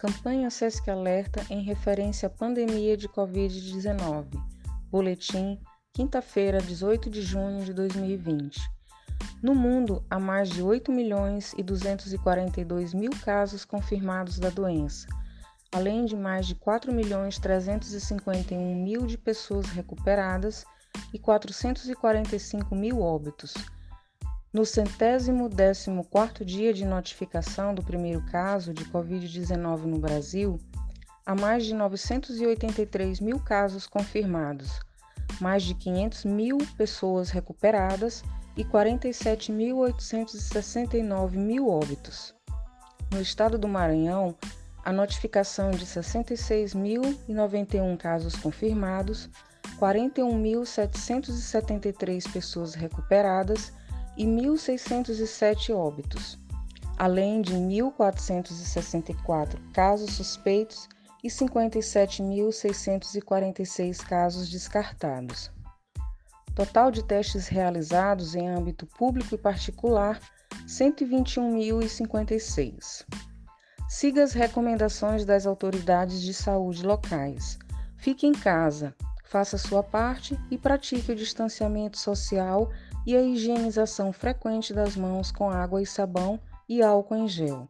Campanha SESC Alerta em referência à pandemia de Covid-19. Boletim, quinta-feira, 18 de junho de 2020. No mundo, há mais de 8 milhões e 242 mil casos confirmados da doença, além de mais de 4 milhões 351 mil de pessoas recuperadas e 445 mil óbitos. No centésimo décimo quarto dia de notificação do primeiro caso de Covid-19 no Brasil, há mais de 983 mil casos confirmados, mais de 500 mil pessoas recuperadas e 47.869 mil óbitos. No estado do Maranhão, a notificação de 66.091 casos confirmados, 41.773 pessoas recuperadas e 1.607 óbitos, além de 1.464 casos suspeitos e 57.646 casos descartados. Total de testes realizados em âmbito público e particular: 121.056. Siga as recomendações das autoridades de saúde locais. Fique em casa, faça sua parte e pratique o distanciamento social e a higienização frequente das mãos com água e sabão e álcool em gel.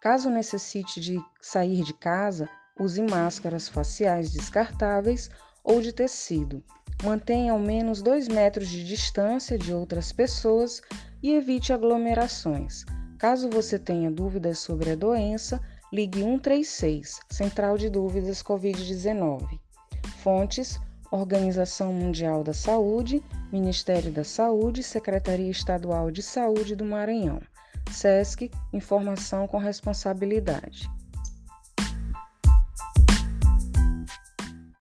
Caso necessite de sair de casa, use máscaras faciais descartáveis ou de tecido. Mantenha ao menos 2 metros de distância de outras pessoas e evite aglomerações. Caso você tenha dúvidas sobre a doença, ligue 136, Central de Dúvidas Covid-19. Fontes: Organização Mundial da Saúde, Ministério da Saúde, Secretaria Estadual de Saúde do Maranhão. SESC Informação com Responsabilidade.